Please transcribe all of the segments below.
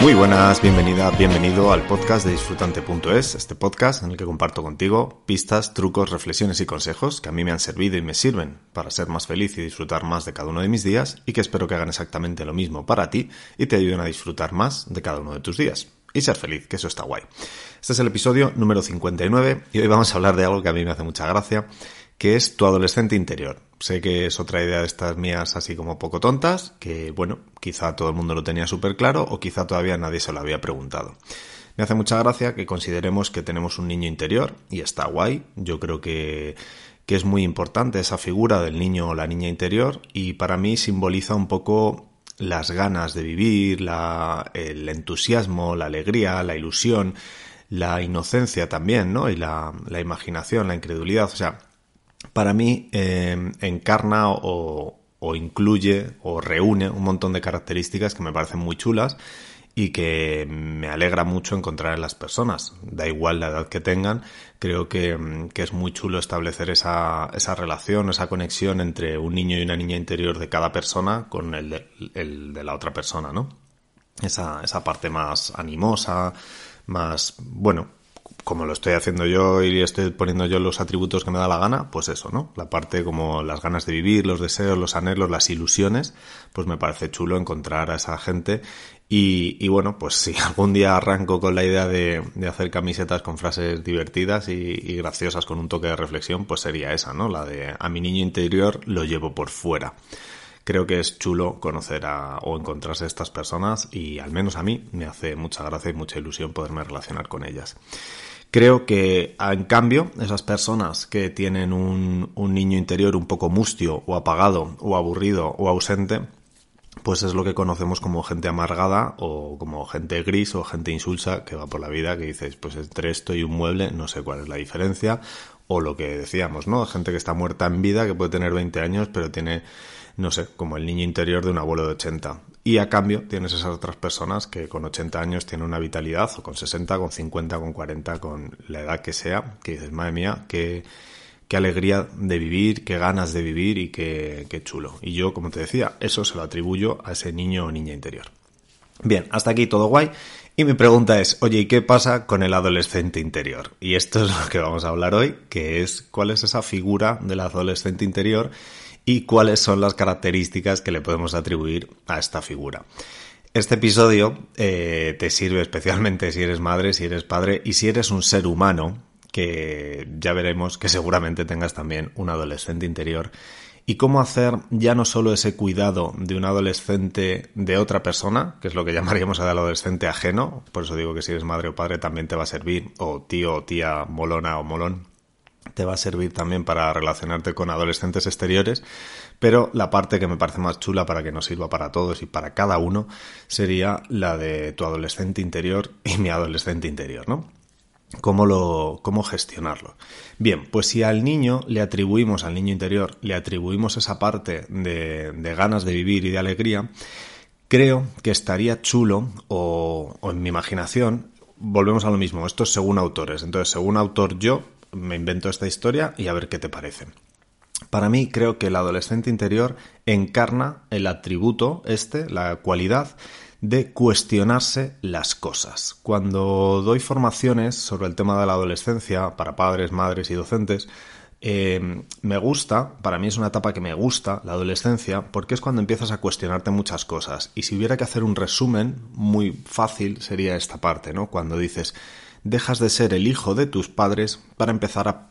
Muy buenas, bienvenida, bienvenido al podcast de disfrutante.es, este podcast en el que comparto contigo pistas, trucos, reflexiones y consejos que a mí me han servido y me sirven para ser más feliz y disfrutar más de cada uno de mis días y que espero que hagan exactamente lo mismo para ti y te ayuden a disfrutar más de cada uno de tus días. Y ser feliz, que eso está guay. Este es el episodio número 59 y hoy vamos a hablar de algo que a mí me hace mucha gracia, que es tu adolescente interior. Sé que es otra idea de estas mías así como poco tontas, que bueno, quizá todo el mundo lo tenía súper claro o quizá todavía nadie se lo había preguntado. Me hace mucha gracia que consideremos que tenemos un niño interior y está guay. Yo creo que, que es muy importante esa figura del niño o la niña interior y para mí simboliza un poco las ganas de vivir, la, el entusiasmo, la alegría, la ilusión, la inocencia también, ¿no? Y la, la imaginación, la incredulidad. O sea, para mí eh, encarna o, incluye o reúne un montón de características que me parecen muy chulas y que me alegra mucho encontrar en las personas. Da igual la edad que tengan, creo que, que es muy chulo establecer esa, esa, relación, esa conexión entre un niño y una niña interior de cada persona con el de, el de la otra persona, ¿no? Esa, esa parte más animosa, más, bueno, como lo estoy haciendo yo y estoy poniendo yo los atributos que me da la gana, pues eso, ¿no? La parte como las ganas de vivir, los deseos, los anhelos, las ilusiones, pues me parece chulo encontrar a esa gente. Y, y bueno, pues si algún día arranco con la idea de, de hacer camisetas con frases divertidas y, y, graciosas con un toque de reflexión, pues sería esa, ¿no? La de a mi niño interior lo llevo por fuera creo que es chulo conocer a, o encontrarse a estas personas y al menos a mí me hace mucha gracia y mucha ilusión poderme relacionar con ellas. Creo que, en cambio, esas personas que tienen un, un niño interior un poco mustio o apagado o aburrido o ausente, pues es lo que conocemos como gente amargada o como gente gris o gente insulsa que va por la vida que dices, pues entre esto y un mueble no sé cuál es la diferencia o lo que decíamos, ¿no? Gente que está muerta en vida, que puede tener 20 años, pero tiene, no sé, como el niño interior de un abuelo de 80. Y a cambio tienes esas otras personas que con 80 años tienen una vitalidad, o con 60, con 50, con 40, con la edad que sea, que dices, madre mía, qué, qué alegría de vivir, qué ganas de vivir y qué, qué chulo. Y yo, como te decía, eso se lo atribuyo a ese niño o niña interior. Bien, hasta aquí todo guay. Y mi pregunta es, oye, ¿y qué pasa con el adolescente interior? Y esto es lo que vamos a hablar hoy, que es cuál es esa figura del adolescente interior y cuáles son las características que le podemos atribuir a esta figura. Este episodio eh, te sirve especialmente si eres madre, si eres padre y si eres un ser humano, que ya veremos que seguramente tengas también un adolescente interior y cómo hacer ya no solo ese cuidado de un adolescente de otra persona, que es lo que llamaríamos al adolescente ajeno, por eso digo que si eres madre o padre también te va a servir, o tío o tía molona o molón, te va a servir también para relacionarte con adolescentes exteriores, pero la parte que me parece más chula para que nos sirva para todos y para cada uno sería la de tu adolescente interior y mi adolescente interior, ¿no? ¿Cómo, lo, cómo gestionarlo? Bien, pues si al niño le atribuimos, al niño interior, le atribuimos esa parte de, de ganas de vivir y de alegría, creo que estaría chulo, o, o en mi imaginación, volvemos a lo mismo, esto es según autores, entonces según autor yo, me invento esta historia y a ver qué te parece. Para mí creo que el adolescente interior encarna el atributo, este, la cualidad de cuestionarse las cosas. Cuando doy formaciones sobre el tema de la adolescencia para padres, madres y docentes, eh, me gusta, para mí es una etapa que me gusta, la adolescencia, porque es cuando empiezas a cuestionarte muchas cosas. Y si hubiera que hacer un resumen muy fácil sería esta parte, ¿no? Cuando dices, dejas de ser el hijo de tus padres para empezar a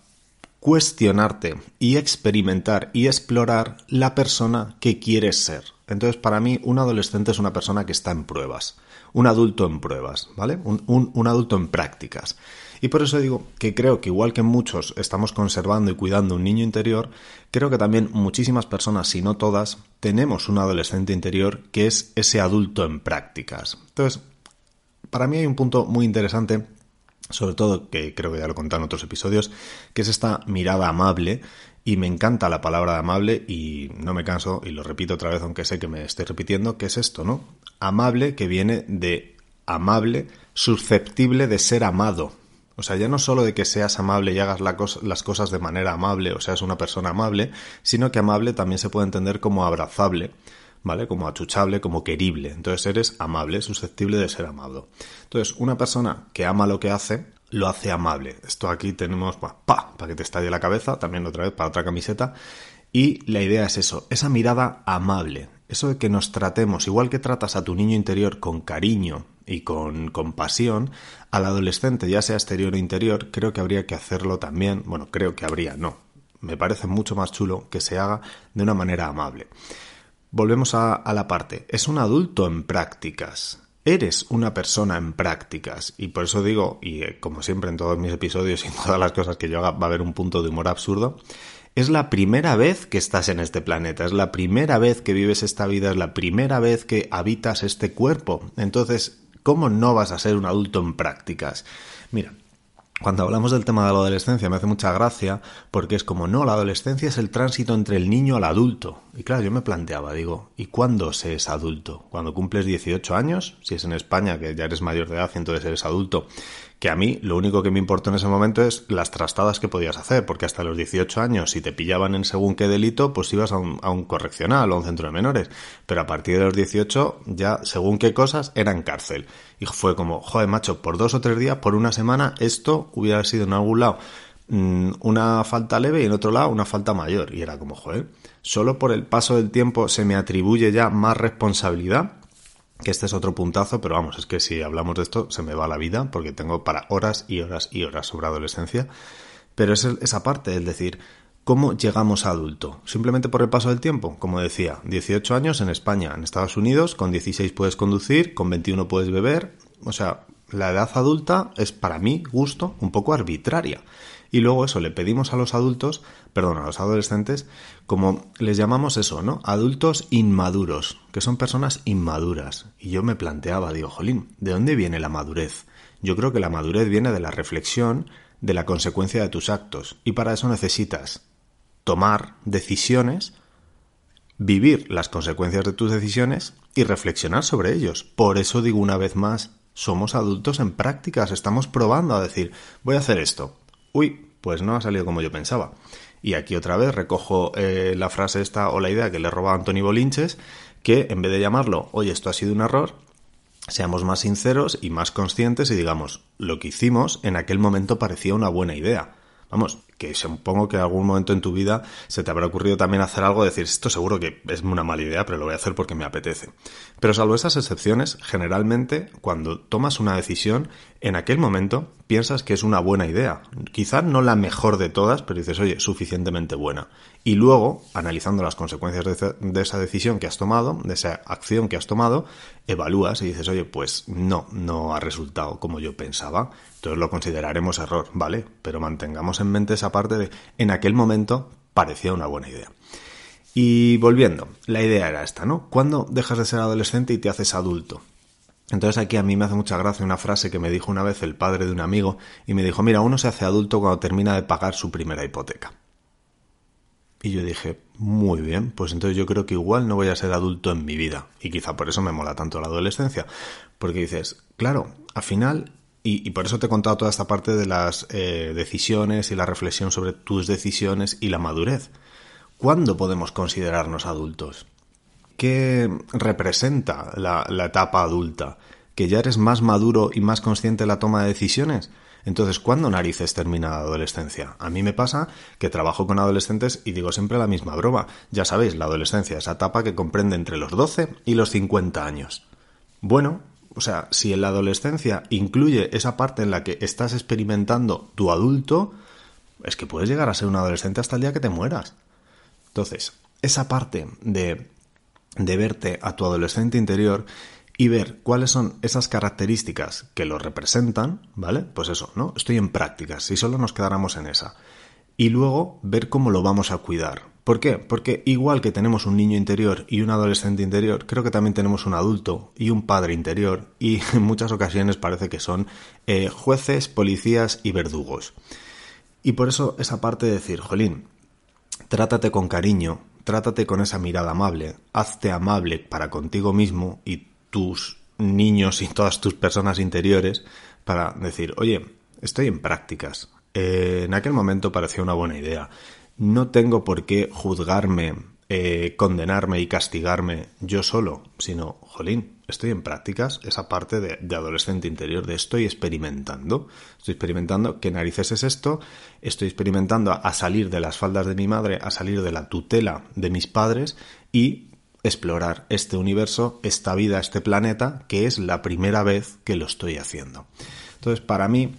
cuestionarte y experimentar y explorar la persona que quieres ser. Entonces, para mí, un adolescente es una persona que está en pruebas, un adulto en pruebas, ¿vale? Un, un, un, adulto en prácticas. Y por eso digo que creo que igual que muchos estamos conservando y cuidando un niño interior, creo que también muchísimas personas, si no todas, tenemos un adolescente interior que es ese adulto en prácticas. Entonces, para mí hay un punto muy interesante sobre todo, que creo que ya lo he contado en otros episodios, que es esta mirada amable, y me encanta la palabra amable, y no me canso, y lo repito otra vez, aunque sé que me estoy repitiendo, que es esto, ¿no? Amable que viene de amable, susceptible de ser amado. O sea, ya no solo de que seas amable y hagas las cosas de manera amable, o seas una persona amable, sino que amable también se puede entender como abrazable, ¿vale? Como achuchable, como querible. Entonces eres amable, susceptible de ser amado. Entonces, una persona que ama lo que hace, lo hace amable. Esto aquí tenemos, pa, para que te estalle la cabeza, también otra vez para otra camiseta. Y la idea es eso, esa mirada amable, eso de que nos tratemos, igual que tratas a tu niño interior con cariño y con compasión, al adolescente, ya sea exterior o interior, creo que habría que hacerlo también, bueno, creo que habría, no, me parece mucho más chulo que se haga de una manera amable. Volvemos a, la parte, es un adulto en prácticas, eres una persona en prácticas. Y por eso digo, y eh, como siempre en todos mis episodios y en todas las cosas que yo haga, va a haber un punto de humor absurdo. Es la primera vez que estás en este planeta, es la primera vez que vives esta vida, es la primera vez que habitas este cuerpo. Entonces, ¿cómo no vas a ser un adulto en prácticas? Mira, cuando hablamos del tema de la adolescencia me hace mucha gracia porque es como, no, la adolescencia es el tránsito entre el niño al adulto. Y claro, yo me planteaba, digo, ¿y cuándo se es adulto? ¿Cuando cumples 18 años? Si es en España, que ya eres mayor de edad y entonces eres adulto que a mí lo único que me importó en ese momento es las trastadas que podías hacer, porque hasta los 18 años, si te pillaban en según qué delito, pues ibas a un, correccional o a un centro de menores. Pero a partir de los 18, ya según qué cosas, era en cárcel. Y fue como, joder, macho, por dos o tres días, por una semana, esto hubiera sido en algún lado mm, una falta leve y en otro lado una falta mayor. Y era como, joder, solo por el paso del tiempo se me atribuye ya más responsabilidad que este es otro puntazo, pero vamos, es que si hablamos de esto se me va la vida porque tengo para horas y horas y horas sobre adolescencia. Pero es esa parte, es decir, ¿cómo llegamos a adulto? Simplemente por el paso del tiempo, como decía, 18 años en España, en Estados Unidos, con 16 puedes conducir, con 21 puedes beber, o sea, la edad adulta es para mí gusto un poco arbitraria. Y luego eso, le pedimos a los adultos, perdón, a los adolescentes, como les llamamos eso, ¿no? Adultos inmaduros, que son personas inmaduras. Y yo me planteaba, digo, jolín, ¿de dónde viene la madurez? Yo creo que la madurez viene de la reflexión de la consecuencia de tus actos. Y para eso necesitas tomar decisiones, vivir las consecuencias de tus decisiones y reflexionar sobre ellos. Por eso digo una vez más, somos adultos en prácticas, estamos probando a decir, voy a hacer esto, uy, pues no ha salido como yo pensaba. Y aquí otra vez recojo eh, la frase esta o la idea que le roba Anthony Bolinches, que en vez de llamarlo, oye, esto ha sido un error, seamos más sinceros y más conscientes y digamos, lo que hicimos en aquel momento parecía una buena idea. Vamos, que supongo que en algún momento en tu vida se te habrá ocurrido también hacer algo, decir, esto seguro que es una mala idea, pero lo voy a hacer porque me apetece. Pero salvo esas excepciones, generalmente cuando tomas una decisión, en aquel momento piensas que es una buena idea. Quizá no la mejor de todas, pero dices, oye, suficientemente buena. Y luego, analizando las consecuencias de, esa decisión que has tomado, de esa acción que has tomado, evalúas y dices, oye, pues no, no ha resultado como yo pensaba. Entonces lo consideraremos error, ¿vale? Pero mantengamos en mente esa parte de, en aquel momento parecía una buena idea. Y volviendo, la idea era esta, ¿no? ¿Cuándo dejas de ser adolescente y te haces adulto? Entonces aquí a mí me hace mucha gracia una frase que me dijo una vez el padre de un amigo y me dijo, mira, uno se hace adulto cuando termina de pagar su primera hipoteca. Y yo dije, muy bien, pues entonces yo creo que igual no voy a ser adulto en mi vida. Y quizá por eso me mola tanto la adolescencia. Porque dices, claro, al final, y, por eso te he contado toda esta parte de las eh, decisiones y la reflexión sobre tus decisiones y la madurez. ¿Cuándo podemos considerarnos adultos? ¿Qué representa la, la etapa adulta? ¿Que ya eres más maduro y más consciente de la toma de decisiones? Entonces, ¿cuándo narices termina la adolescencia? A mí me pasa que trabajo con adolescentes y digo siempre la misma broma. Ya sabéis, la adolescencia, esa etapa que comprende entre los 12 y los 50 años. Bueno, o sea, si en la adolescencia incluye esa parte en la que estás experimentando tu adulto, es que puedes llegar a ser un adolescente hasta el día que te mueras. Entonces, esa parte de, de verte a tu adolescente interior y ver cuáles son esas características que lo representan, ¿vale? Pues eso, ¿no? Estoy en prácticas, si solo nos quedáramos en esa. Y luego ver cómo lo vamos a cuidar. ¿Por qué? Porque igual que tenemos un niño interior y un adolescente interior, creo que también tenemos un adulto y un padre interior y en muchas ocasiones parece que son eh, jueces, policías y verdugos. Y por eso esa parte de decir, Jolín, trátate con cariño, trátate con esa mirada amable, hazte amable para contigo mismo y tus niños y todas tus personas interiores para decir, oye, estoy en prácticas. Eh, en aquel momento parecía una buena idea. No tengo por qué juzgarme eh, condenarme y castigarme yo solo, sino, jolín, estoy en prácticas, esa parte de, de, adolescente interior, de estoy experimentando, estoy experimentando qué narices es esto, estoy experimentando a salir de las faldas de mi madre, a salir de la tutela de mis padres y explorar este universo, esta vida, este planeta, que es la primera vez que lo estoy haciendo. Entonces, para mí,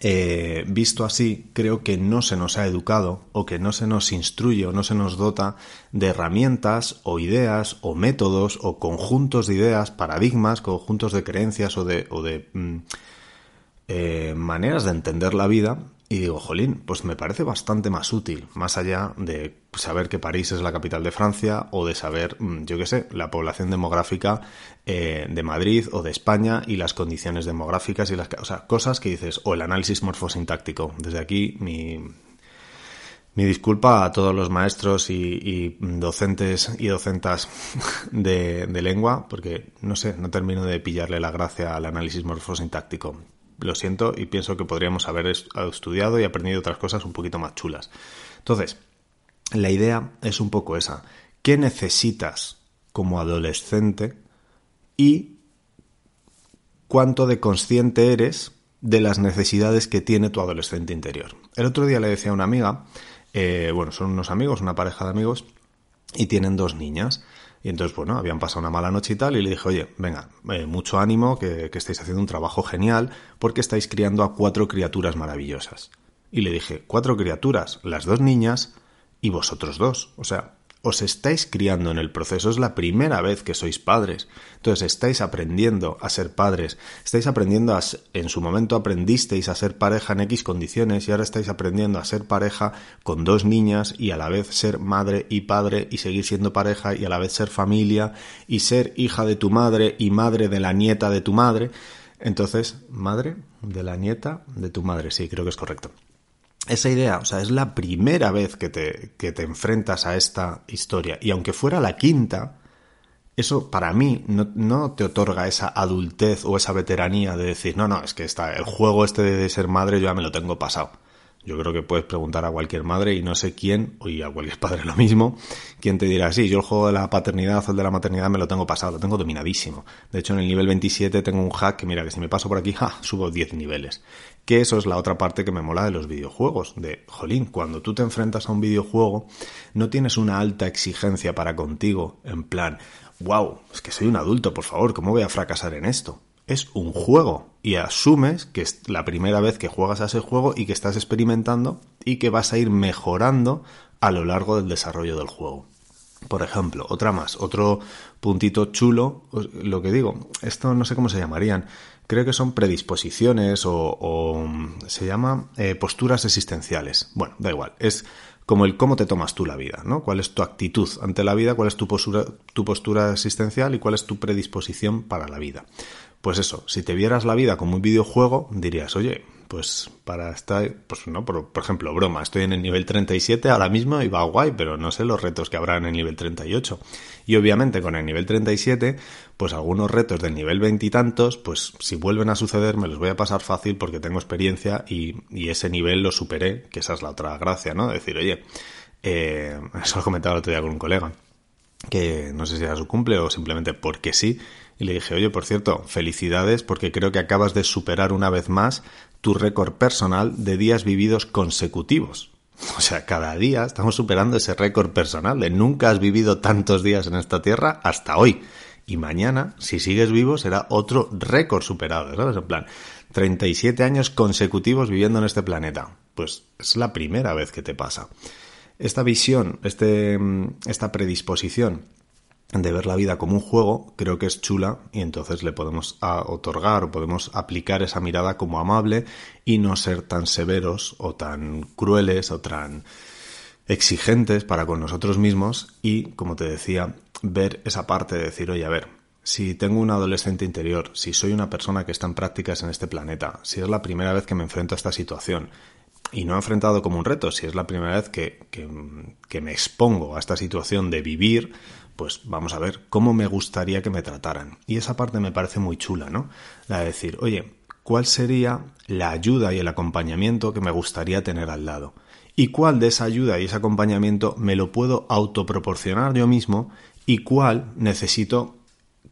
eh, visto así, creo que no se nos ha educado o que no se nos instruye o no se nos dota de herramientas o ideas o métodos o conjuntos de ideas, paradigmas, conjuntos de creencias o de, mm, eh, maneras de entender la vida y digo, jolín, pues me parece bastante más útil, más allá de saber que París es la capital de Francia o de saber, mm, yo qué sé, la población demográfica eh, de Madrid o de España y las condiciones demográficas y las o cosas que dices, o el análisis morfosintáctico. Desde aquí mi, mi disculpa a todos los maestros y, docentes y docentas de, lengua, porque no sé, no termino de pillarle la gracia al análisis morfosintáctico lo siento y pienso que podríamos haber estudiado y aprendido otras cosas un poquito más chulas. Entonces, la idea es un poco esa. ¿Qué necesitas como adolescente y cuánto de consciente eres de las necesidades que tiene tu adolescente interior? El otro día le decía a una amiga, eh, bueno, son unos amigos, una pareja de amigos, y tienen dos niñas. Y entonces, bueno, habían pasado una mala noche y tal, y le dije, oye, venga, eh, mucho ánimo, que, que estáis haciendo un trabajo genial, porque estáis criando a cuatro criaturas maravillosas. Y le dije, cuatro criaturas, las dos niñas y vosotros dos. O sea, os estáis criando en el proceso, es la primera vez que sois padres. Entonces estáis aprendiendo a ser padres, estáis aprendiendo a, en su momento aprendisteis a ser pareja en X condiciones y ahora estáis aprendiendo a ser pareja con dos niñas y a la vez ser madre y padre y seguir siendo pareja y a la vez ser familia y ser hija de tu madre y madre de la nieta de tu madre. Entonces, madre de la nieta de tu madre, sí, creo que es correcto esa idea, o sea, es la primera vez que te, que te enfrentas a esta historia. Y aunque fuera la quinta, eso para mí no, no, te otorga esa adultez o esa veteranía de decir, no, no, es que está, el juego este de ser madre yo ya me lo tengo pasado. Yo creo que puedes preguntar a cualquier madre y no sé quién, y a cualquier padre lo mismo, quién te dirá, sí, yo el juego de la paternidad o el de la maternidad me lo tengo pasado, lo tengo dominadísimo. De hecho, en el nivel 27 tengo un hack que mira que si me paso por aquí, ¡ja! subo 10 niveles. Que eso es la otra parte que me mola de los videojuegos. De, jolín, cuando tú te enfrentas a un videojuego, no tienes una alta exigencia para contigo, en plan, wow, es que soy un adulto, por favor, ¿cómo voy a fracasar en esto? es un juego y asumes que es la primera vez que juegas a ese juego y que estás experimentando y que vas a ir mejorando a lo largo del desarrollo del juego. Por ejemplo, otra más, otro puntito chulo, lo que digo, esto no sé cómo se llamarían, creo que son predisposiciones o, se llama eh, posturas existenciales. Bueno, da igual, es como el cómo te tomas tú la vida, ¿no? ¿Cuál es tu actitud ante la vida? ¿Cuál es tu postura, tu postura existencial y cuál es tu predisposición para la vida? Pues eso, si te vieras la vida como un videojuego, dirías, oye, pues para estar, pues no, por, ejemplo, broma, estoy en el nivel 37 ahora mismo y va guay, pero no sé los retos que habrá en el nivel 38. Y obviamente con el nivel 37, pues algunos retos del nivel veintitantos, pues si vuelven a suceder me los voy a pasar fácil porque tengo experiencia y, y ese nivel lo superé, que esa es la otra gracia, ¿no? Decir, oye, eh, eso lo comentaba el otro día con un colega, que no sé si era su cumple o simplemente porque sí, y le dije, oye, por cierto, felicidades porque creo que acabas de superar una vez más tu récord personal de días vividos consecutivos. O sea, cada día estamos superando ese récord personal de nunca has vivido tantos días en esta tierra hasta hoy. Y mañana, si sigues vivo, será otro récord superado, ¿sabes? En plan, 37 años consecutivos viviendo en este planeta. Pues es la primera vez que te pasa. Esta visión, este, esta predisposición de ver la vida como un juego, creo que es chula y entonces le podemos otorgar o podemos aplicar esa mirada como amable y no ser tan severos o tan crueles o tan exigentes para con nosotros mismos y, como te decía, ver esa parte de decir, oye, a ver, si tengo un adolescente interior, si soy una persona que está en prácticas en este planeta, si es la primera vez que me enfrento a esta situación, y no he enfrentado como un reto, si es la primera vez que, que, que me expongo a esta situación de vivir, pues vamos a ver cómo me gustaría que me trataran. Y esa parte me parece muy chula, ¿no? La de decir, oye, ¿cuál sería la ayuda y el acompañamiento que me gustaría tener al lado? y cuál de esa ayuda y ese acompañamiento me lo puedo autoproporcionar yo mismo y cuál necesito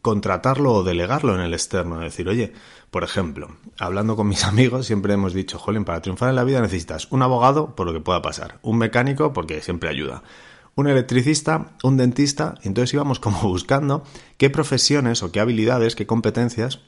contratarlo o delegarlo en el externo. Es decir, oye, por ejemplo, hablando con mis amigos, siempre hemos dicho, Jolín, para triunfar en la vida necesitas un abogado por lo que pueda pasar, un mecánico porque siempre ayuda, un electricista, un dentista, entonces íbamos como buscando qué profesiones o qué habilidades, qué competencias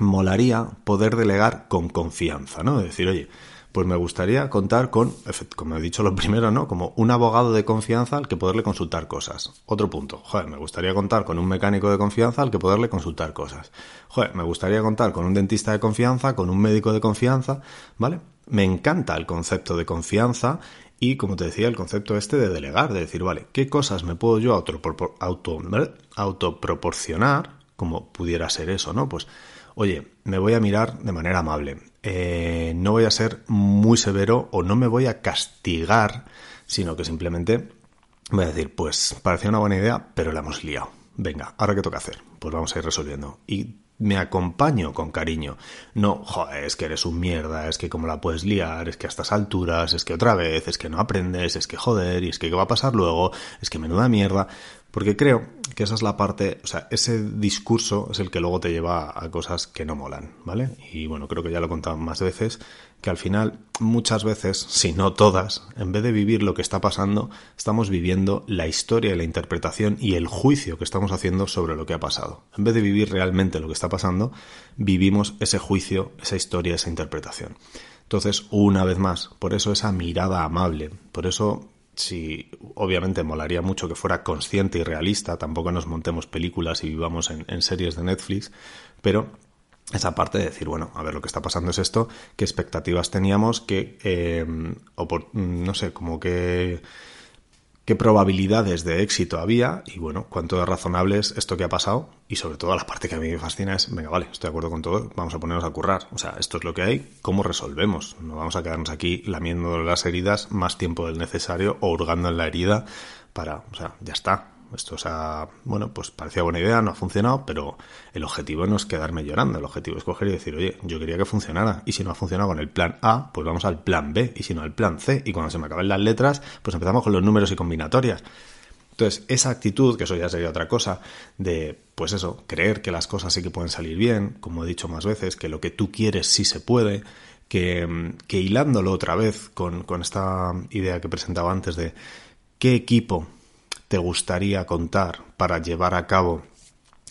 molaría poder delegar con confianza, ¿no? Es decir, oye, pues me gustaría contar con, como he dicho lo primero, ¿no? Como un abogado de confianza al que poderle consultar cosas. Otro punto, joder, me gustaría contar con un mecánico de confianza al que poderle consultar cosas. Joder, me gustaría contar con un dentista de confianza, con un médico de confianza, ¿vale? Me encanta el concepto de confianza y, como te decía, el concepto este de delegar, de decir, vale, ¿qué cosas me puedo yo auto, auto, autoproporcionar? Como pudiera ser eso, ¿no? Pues, oye, me voy a mirar de manera amable eh, no voy a ser muy severo o no me voy a castigar, sino que simplemente voy a decir, pues parecía una buena idea, pero la hemos liado. Venga, ahora qué toca hacer. Pues vamos a ir resolviendo. Y me acompaño con cariño. No, joder, es que eres un mierda, es que cómo la puedes liar, es que a estas alturas, es que otra vez, es que no aprendes, es que joder, y es que qué va a pasar luego, es que menuda mierda. Porque creo que esa es la parte, o sea, ese discurso es el que luego te lleva a cosas que no molan, ¿vale? Y bueno, creo que ya lo he contado más veces, que al final, muchas veces, si no todas, en vez de vivir lo que está pasando, estamos viviendo la historia y la interpretación y el juicio que estamos haciendo sobre lo que ha pasado. En vez de vivir realmente lo que está pasando, vivimos ese juicio, esa historia, esa interpretación. Entonces, una vez más, por eso esa mirada amable, por eso si obviamente molaría mucho que fuera consciente y realista, tampoco nos montemos películas y vivamos en, series de Netflix, pero esa parte de decir, bueno, a ver, lo que está pasando es esto, qué expectativas teníamos, que, eh, o no sé, como que qué probabilidades de éxito había y bueno, cuánto de razonable es esto que ha pasado y sobre todo la parte que a mí me fascina es, venga, vale, estoy de acuerdo con todo, vamos a ponernos a currar. O sea, esto es lo que hay, ¿cómo resolvemos? No vamos a quedarnos aquí lamiendo las heridas más tiempo del necesario o hurgando en la herida para, o sea, ya está, esto, o sea, bueno, pues parecía buena idea, no ha funcionado, pero el objetivo no es quedarme llorando, el objetivo es coger y decir, oye, yo quería que funcionara, y si no ha funcionado con el plan A, pues vamos al plan B, y si no al plan C, y cuando se me acaben las letras, pues empezamos con los números y combinatorias. Entonces, esa actitud, que eso ya sería otra cosa, de, pues eso, creer que las cosas sí que pueden salir bien, como he dicho más veces, que lo que tú quieres sí se puede, que, que hilándolo otra vez con, con esta idea que presentaba antes de qué equipo te gustaría contar para llevar a cabo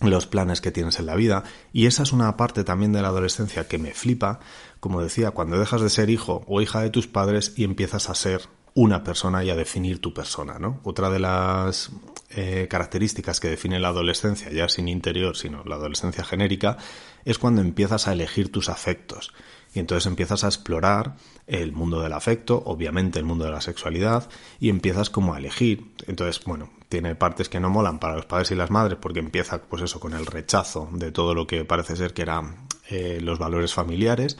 los planes que tienes en la vida. Y esa es una parte también de la adolescencia que me flipa, como decía, cuando dejas de ser hijo o hija de tus padres y empiezas a ser una persona y a definir tu persona, ¿no? Otra de las eh, características que define la adolescencia, ya sin interior, sino la adolescencia genérica, es cuando empiezas a elegir tus afectos. Y entonces empiezas a explorar el mundo del afecto, obviamente el mundo de la sexualidad, y empiezas como a elegir. Entonces, bueno, tiene partes que no molan para los padres y las madres, porque empieza, pues eso, con el rechazo de todo lo que parece ser que eran eh, los valores familiares.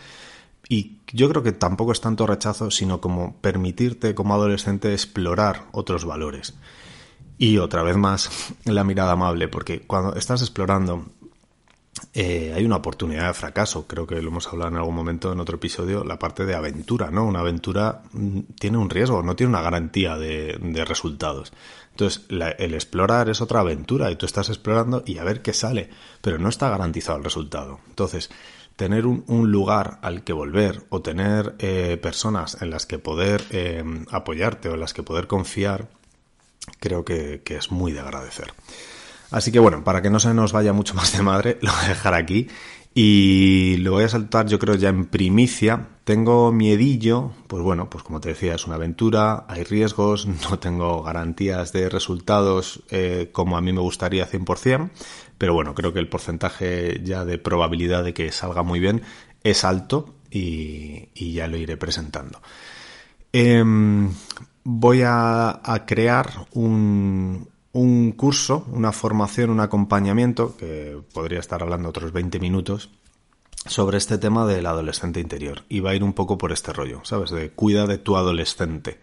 Y yo creo que tampoco es tanto rechazo, sino como permitirte como adolescente explorar otros valores. Y otra vez más, la mirada amable, porque cuando estás explorando eh, hay una oportunidad de fracaso. Creo que lo hemos hablado en algún momento en otro episodio, la parte de aventura, ¿no? Una aventura mm, tiene un riesgo, no tiene una garantía de, resultados. Entonces, el explorar es otra aventura y tú estás explorando y a ver qué sale, pero no está garantizado el resultado. Entonces, tener un, lugar al que volver o tener eh, personas en las que poder eh, apoyarte o en las que poder confiar, creo que es muy de agradecer. Así que bueno, para que no se nos vaya mucho más de madre, lo voy a dejar aquí. Y lo voy a saltar, yo creo, ya en primicia. Tengo miedillo, pues bueno, pues como te decía, es una aventura, hay riesgos, no tengo garantías de resultados eh, como a mí me gustaría 100%, pero bueno, creo que el porcentaje ya de probabilidad de que salga muy bien es alto y, ya lo iré presentando. Em, voy a crear un, un curso, una formación, un acompañamiento, que podría estar hablando otros 20 minutos, sobre este tema del adolescente interior. Y va a ir un poco por este rollo, ¿sabes? De cuida de tu adolescente.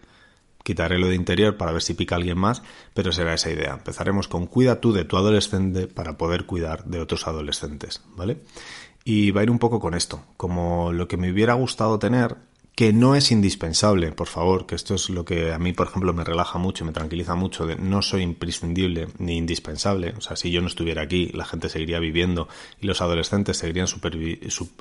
Quitaré lo de interior para ver si pica alguien más, pero será esa idea. Empezaremos con cuida tú de tu adolescente para poder cuidar de otros adolescentes, ¿vale? Y va a ir un poco con esto, como lo que me hubiera gustado tener que no es indispensable, por favor, que esto es lo que a mí, por ejemplo, me relaja mucho me tranquiliza mucho, de no soy imprescindible ni indispensable. O sea, si yo no estuviera aquí, la gente seguiría viviendo y los adolescentes seguirían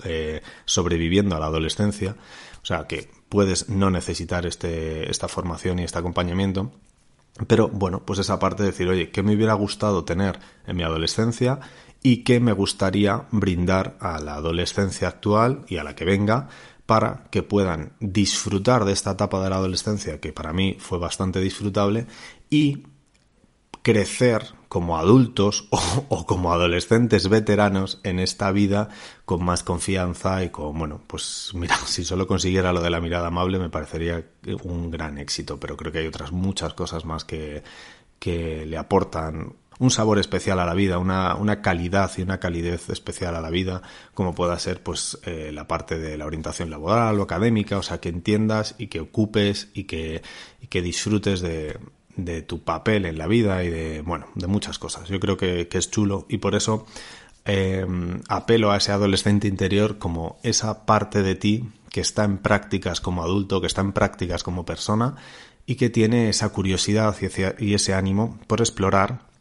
eh, sobreviviendo a la adolescencia. O sea, que puedes no necesitar este, esta formación y este acompañamiento. Pero bueno, pues esa parte de decir, oye, ¿qué me hubiera gustado tener en mi adolescencia y qué me gustaría brindar a la adolescencia actual y a la que venga para que puedan disfrutar de esta etapa de la adolescencia, que para mí fue bastante disfrutable, y crecer como adultos o, como adolescentes veteranos en esta vida con más confianza y con, bueno, pues mira, si solo consiguiera lo de la mirada amable me parecería un gran éxito, pero creo que hay otras muchas cosas más que, que le aportan un sabor especial a la vida, una, una, calidad y una calidez especial a la vida, como pueda ser pues eh, la parte de la orientación laboral o académica, o sea, que entiendas y que ocupes y que, y que disfrutes de, de, tu papel en la vida y de, bueno, de muchas cosas. Yo creo que, que es chulo y por eso eh, apelo a ese adolescente interior como esa parte de ti que está en prácticas como adulto, que está en prácticas como persona y que tiene esa curiosidad y ese ánimo por explorar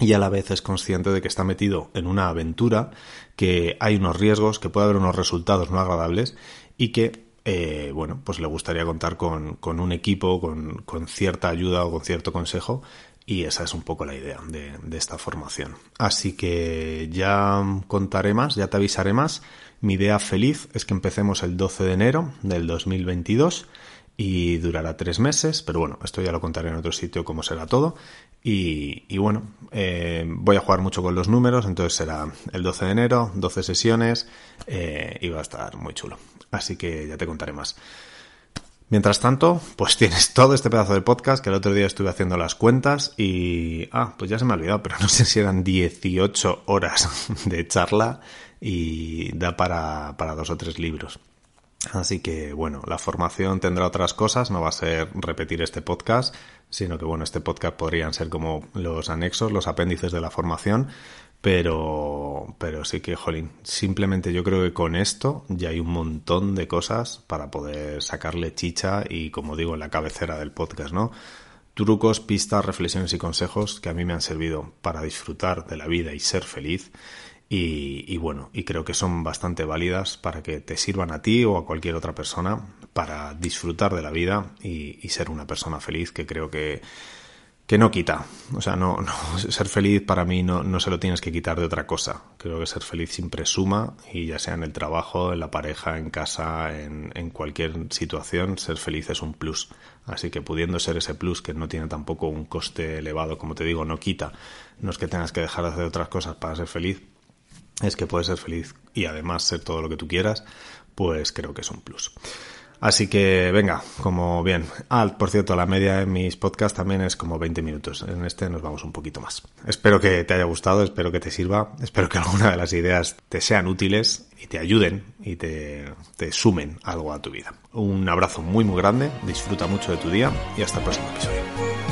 y a la vez es consciente de que está metido en una aventura, que hay unos riesgos, que puede haber unos resultados no agradables y que, eh, bueno, pues le gustaría contar con, con un equipo, con, con, cierta ayuda o con cierto consejo y esa es un poco la idea de, de esta formación. Así que ya contaré más, ya te avisaré más. Mi idea feliz es que empecemos el 12 de enero del 2022 y durará tres meses, pero bueno, esto ya lo contaré en otro sitio cómo será todo. Y, bueno, eh, voy a jugar mucho con los números, entonces será el 12 de enero, 12 sesiones eh, y va a estar muy chulo. Así que ya te contaré más. Mientras tanto, pues tienes todo este pedazo de podcast que el otro día estuve haciendo las cuentas y... Ah, pues ya se me ha olvidado, pero no sé si eran 18 horas de charla y da para, para dos o tres libros. Así que bueno, la formación tendrá otras cosas, no va a ser repetir este podcast, sino que bueno, este podcast podrían ser como los anexos, los apéndices de la formación, pero, pero sí que, jolín, simplemente yo creo que con esto ya hay un montón de cosas para poder sacarle chicha y, como digo, en la cabecera del podcast, ¿no? Trucos, pistas, reflexiones y consejos que a mí me han servido para disfrutar de la vida y ser feliz y, bueno, y creo que son bastante válidas para que te sirvan a ti o a cualquier otra persona para disfrutar de la vida y, ser una persona feliz que creo que, que no quita. O sea, no, no ser feliz para mí no, no, se lo tienes que quitar de otra cosa. Creo que ser feliz siempre suma y ya sea en el trabajo, en la pareja, en casa, en cualquier situación, ser feliz es un plus. Así que pudiendo ser ese plus que no tiene tampoco un coste elevado, como te digo, no quita. No es que tengas que dejar de hacer otras cosas para ser feliz, es que puedes ser feliz y además ser todo lo que tú quieras, pues creo que es un plus. Así que venga, como bien. Ah, por cierto, la media en mis podcasts también es como 20 minutos. En este nos vamos un poquito más. Espero que te haya gustado, espero que te sirva, espero que alguna de las ideas te sean útiles y te ayuden y te, te sumen algo a tu vida. Un abrazo muy muy grande, disfruta mucho de tu día y hasta el próximo episodio.